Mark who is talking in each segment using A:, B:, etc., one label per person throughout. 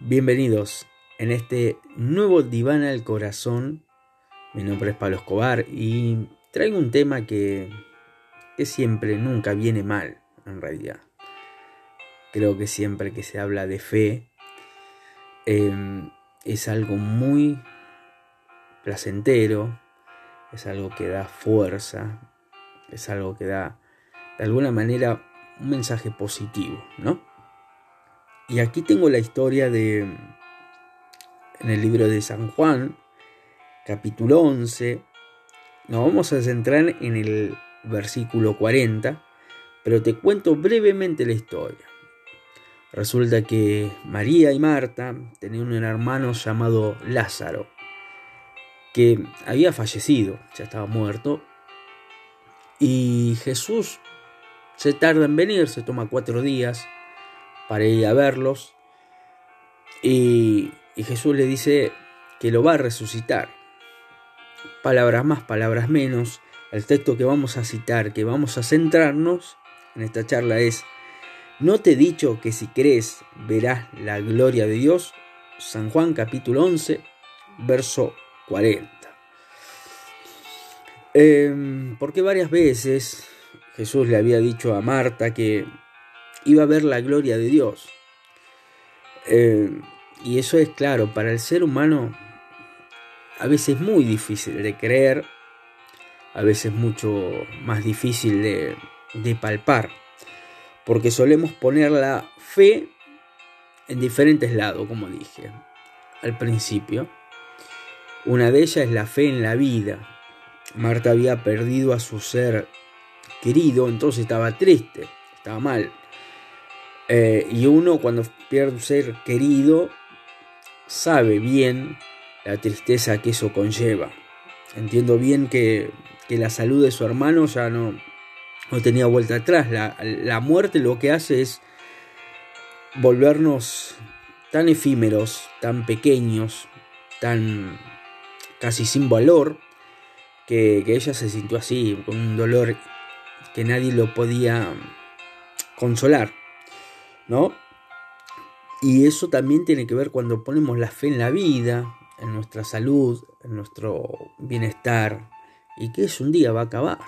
A: Bienvenidos en este nuevo Diván al Corazón. Mi nombre es Pablo Escobar y traigo un tema que, que siempre, nunca viene mal, en realidad. Creo que siempre que se habla de fe em, es algo muy placentero, es algo que da fuerza, es algo que da de alguna manera un mensaje positivo, ¿no? Y aquí tengo la historia de, en el libro de San Juan, capítulo 11. Nos vamos a centrar en el versículo 40, pero te cuento brevemente la historia. Resulta que María y Marta tenían un hermano llamado Lázaro, que había fallecido, ya estaba muerto, y Jesús se tarda en venir, se toma cuatro días, para ir a verlos. Y, Jesús le dice que lo va a resucitar. Palabras más, palabras menos. El texto que vamos a citar, que vamos a centrarnos en esta charla es, ¿no te he dicho que si crees verás la gloria de Dios? San Juan capítulo 11, verso 40. Em, porque varias veces Jesús le había dicho a Marta que iba a ver la gloria de Dios. Eh, y eso es claro, para el ser humano a veces muy difícil de creer, a veces mucho más difícil de, de palpar, porque solemos poner la fe en diferentes lados, como dije al principio. Una de ellas es la fe en la vida. Marta había perdido a su ser querido, entonces estaba triste, estaba mal. Eh, y uno cuando pierde un ser querido sabe bien la tristeza que eso conlleva. Entiendo bien que, la salud de su hermano ya no, no tenía vuelta atrás. La, la muerte lo que hace es volvernos tan efímeros, tan pequeños, tan casi sin valor, que, que, ella se sintió así, con un dolor que nadie lo podía consolar. ¿No? Y eso también tiene que ver cuando ponemos la fe en la vida, en nuestra salud, en nuestro bienestar, y que eso un día va a acabar.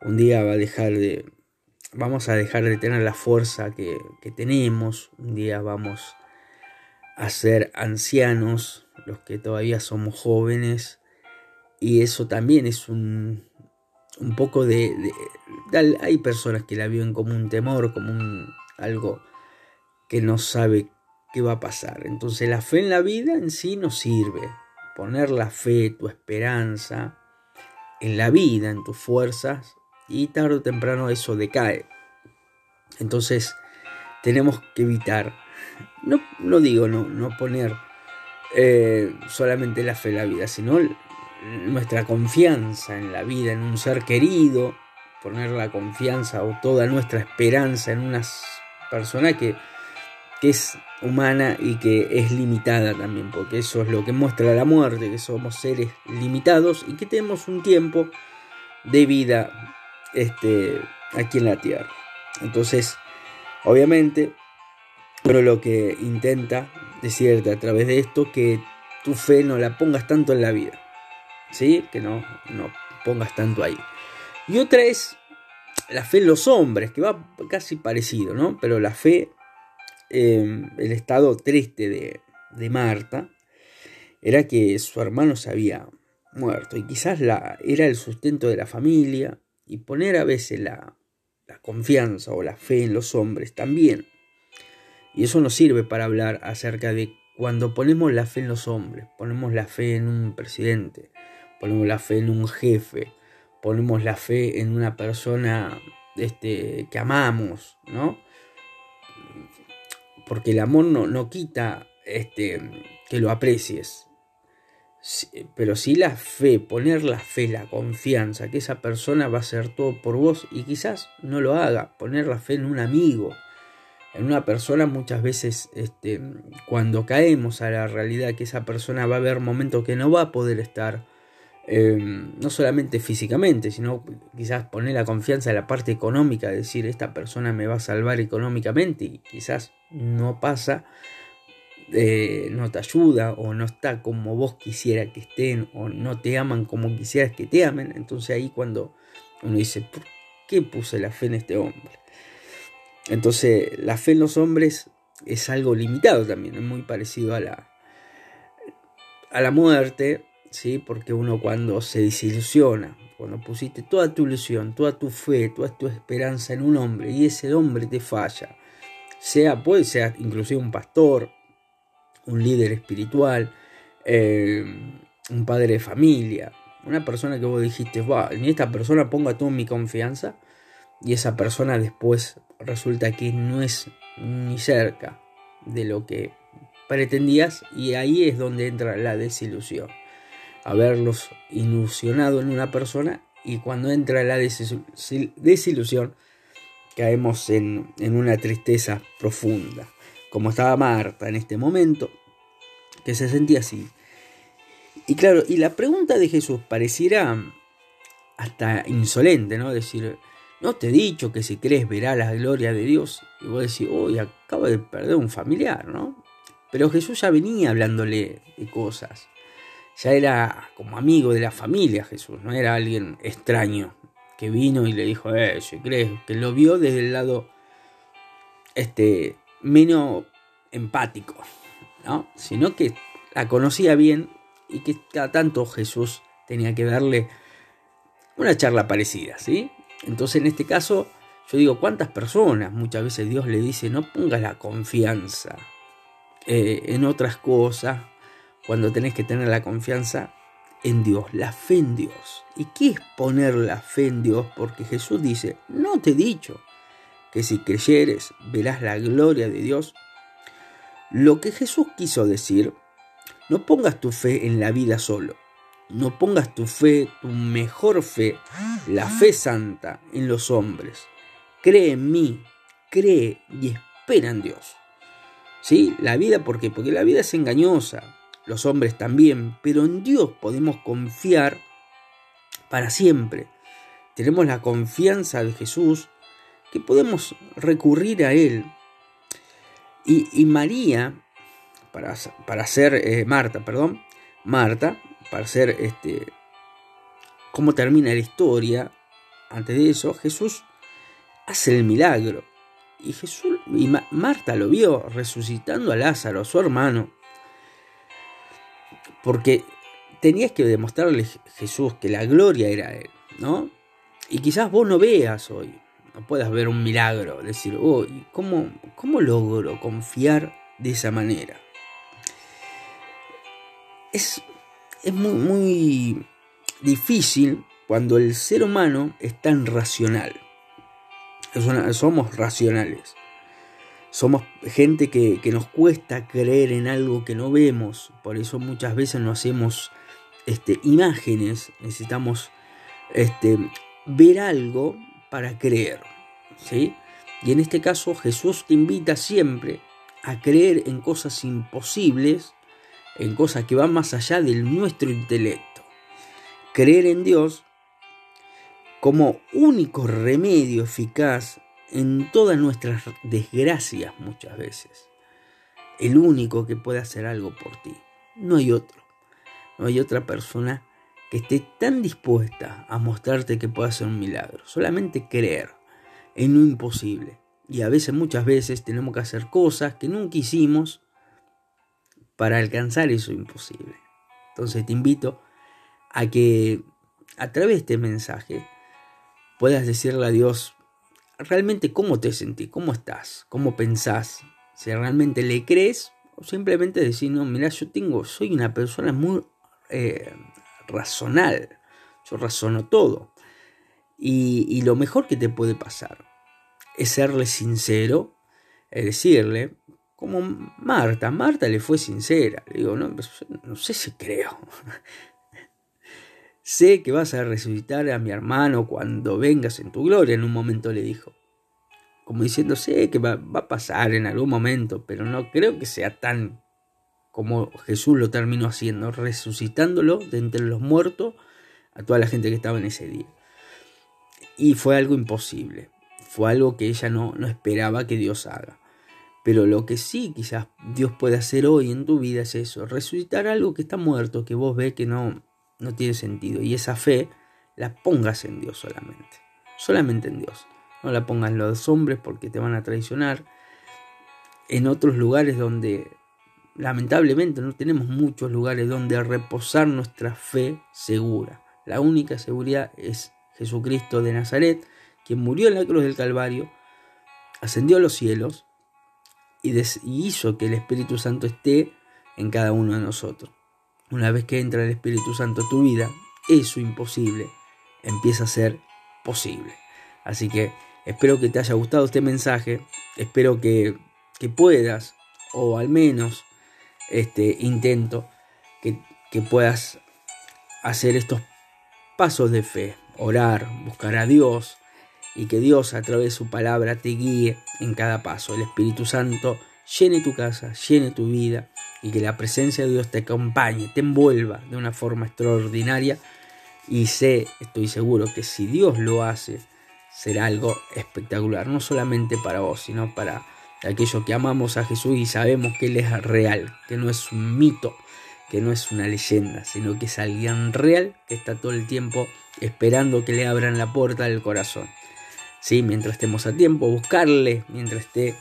A: Un día va a dejar de. Vamos a dejar de tener la fuerza que, que tenemos. Un día vamos a ser ancianos, los que todavía somos jóvenes. Y eso también es un, un poco de, de, Hay personas que la viven como un temor, como un, algo que no sabe qué va a pasar. Entonces la fe en la vida en sí no sirve. Poner la fe, tu esperanza en la vida, en tus fuerzas, y tarde o temprano eso decae. Entonces tenemos que evitar, no, no digo no, no poner eh, solamente la fe en la vida, sino nuestra confianza en la vida, en un ser querido, poner la confianza o toda nuestra esperanza en unas persona que, es humana y que es limitada también, porque eso es lo que muestra la muerte, que somos seres limitados y que tenemos un tiempo de vida este, aquí en la tierra. Entonces, obviamente, pero lo que intenta decirte a través de esto que tu fe no la pongas tanto en la vida, ¿sí? Que no, no pongas tanto ahí. Y otra es la fe en los hombres, que va casi parecido, ¿no? Pero la fe, em, el estado triste de, de, Marta, era que su hermano se había muerto y quizás la, era el sustento de la familia y poner a veces la, la confianza o la fe en los hombres también. Y eso nos sirve para hablar acerca de cuando ponemos la fe en los hombres, ponemos la fe en un presidente, ponemos la fe en un jefe, ponemos la fe en una persona este, que amamos, ¿no? Porque el amor no, no quita este, que lo aprecies, pero sí la fe, poner la fe, la confianza, que esa persona va a hacer todo por vos y quizás no lo haga, poner la fe en un amigo, en una persona muchas veces este, cuando caemos a la realidad que esa persona va a haber momentos que no va a poder estar Em, no solamente físicamente, sino quizás poner la confianza en la parte económica, decir esta persona me va a salvar económicamente y quizás no pasa, eh, no te ayuda o no está como vos quisiera que estén o no te aman como quisieras que te amen. Entonces ahí cuando uno dice, ¿por qué puse la fe en este hombre? Entonces la fe en los hombres es algo limitado también, es muy parecido a la, a la muerte, ¿sí? porque uno cuando se desilusiona, cuando pusiste toda tu ilusión, toda tu fe, toda tu esperanza en un hombre y ese hombre te falla, sea, puede ser inclusive un pastor, un líder espiritual, eh, un padre de familia, una persona que vos dijiste, va, en esta persona ponga toda mi confianza y esa persona después resulta que no es ni cerca de lo que pretendías y ahí es donde entra la desilusión. Haberlos ilusionado en una persona y cuando entra la desilusión caemos en, en una tristeza profunda, como estaba Marta en este momento, que se sentía así. Y claro, y la pregunta de Jesús pareciera hasta insolente, ¿no? Decir, no te he dicho que si crees verás la gloria de Dios. Y vos decís, uy, acabo de perder un familiar, ¿no? Pero Jesús ya venía hablándole de cosas. Ya era como amigo de la familia Jesús, no era alguien extraño que vino y le dijo, eh, si crees, que lo vio desde el lado este, menos empático, ¿no? Sino que la conocía bien y que cada tanto Jesús tenía que darle una charla parecida, ¿sí? Entonces en este caso yo digo, ¿cuántas personas muchas veces Dios le dice, no pongas la confianza eh, en otras cosas cuando tenés que tener la confianza en Dios, la fe en Dios? ¿Y qué es poner la fe en Dios? Porque Jesús dice, no te he dicho que si creyeres verás la gloria de Dios. Lo que Jesús quiso decir no pongas tu fe en la vida solo. No pongas tu fe, tu mejor fe, la fe santa en los hombres. Cree en mí, cree y espera en Dios. ¿Sí? La vida, ¿por qué? Porque la vida es engañosa, los hombres también, pero en Dios podemos confiar para siempre. Tenemos la confianza de Jesús que podemos recurrir a Él. Y, y María para, para ser eh, Marta, perdón, Marta, para ser este, cómo termina la historia, antes de eso, Jesús hace el milagro. Y Jesús y Marta lo vio resucitando a Lázaro, su hermano. Porque tenías que demostrarle Jesús que la gloria era él, ¿no? Y quizás vos no veas hoy, no puedas ver un milagro, decir, oh, ¿cómo, ¿cómo logro confiar de esa manera? es, muy, muy difícil cuando el ser humano es tan racional. somos racionales. Somos gente que, nos cuesta creer en algo que no vemos. Por eso muchas veces no hacemos este, imágenes. Necesitamos este, ver algo para creer. ¿sí? Y en este caso Jesús te invita siempre a creer en cosas imposibles en cosas que van más allá del nuestro intelecto. Creer en Dios como único remedio eficaz en todas nuestras desgracias muchas veces. El único que puede hacer algo por ti. No hay otro. No hay otra persona que esté tan dispuesta a mostrarte que puede hacer un milagro. Solamente creer en lo imposible. Y a veces, muchas veces, tenemos que hacer cosas que nunca hicimos para alcanzar eso imposible. Entonces te invito a que a través de este mensaje puedas decirle a Dios realmente cómo te sentís, cómo estás, cómo pensás, si realmente le crees o simplemente decir, no, mira, yo tengo, soy una persona muy eh, razonal, yo razono todo. Y, lo mejor que te puede pasar es serle sincero, es decirle, como Marta. Marta le fue sincera. Le digo, no, no sé si creo. Sé que vas a resucitar a mi hermano cuando vengas en tu gloria, en un momento le dijo. Como diciendo, sé que va, a pasar en algún momento, pero no creo que sea tan como Jesús lo terminó haciendo, resucitándolo de entre los muertos a toda la gente que estaba en ese día. Y fue algo imposible, fue algo que ella no, no esperaba que Dios haga. Pero lo que sí quizás Dios puede hacer hoy en tu vida es eso, resucitar algo que está muerto, que vos ves que no, no tiene sentido. Y esa fe la pongas en Dios solamente. Solamente en Dios. No la pongas en los hombres porque te van a traicionar. En otros lugares donde lamentablemente no tenemos muchos lugares donde reposar nuestra fe segura. La única seguridad es Jesucristo de Nazaret, quien murió en la cruz del Calvario, ascendió a los cielos y, hizo que el Espíritu Santo esté en cada uno de nosotros. Una vez que entra el Espíritu Santo a tu vida, eso imposible empieza a ser posible. Así que espero que te haya gustado este mensaje, espero que, que puedas, o al menos este intento, que, que puedas hacer estos pasos de fe, orar, buscar a Dios y que Dios a través de su palabra te guíe en cada paso. El Espíritu Santo llene tu casa, llene tu vida y que la presencia de Dios te acompañe, te envuelva de una forma extraordinaria y sé, estoy seguro que si Dios lo hace, será algo espectacular, no solamente para vos, sino para aquellos que amamos a Jesús y sabemos que Él es real, que no es un mito, que no es una leyenda, sino que es alguien real que está todo el tiempo esperando que le abran la puerta del corazón. Sí, mientras estemos a tiempo, buscarle mientras esté,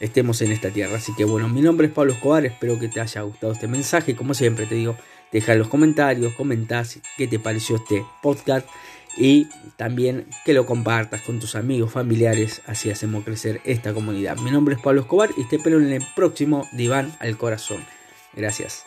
A: estemos en esta tierra. Así que bueno, mi nombre es Pablo Escobar, espero que te haya gustado este mensaje. Como siempre te digo, deja en los comentarios, comentás qué te pareció este podcast y también que lo compartas con tus amigos, familiares, así hacemos crecer esta comunidad. Mi nombre es Pablo Escobar y te espero en el próximo Diván al Corazón. Gracias.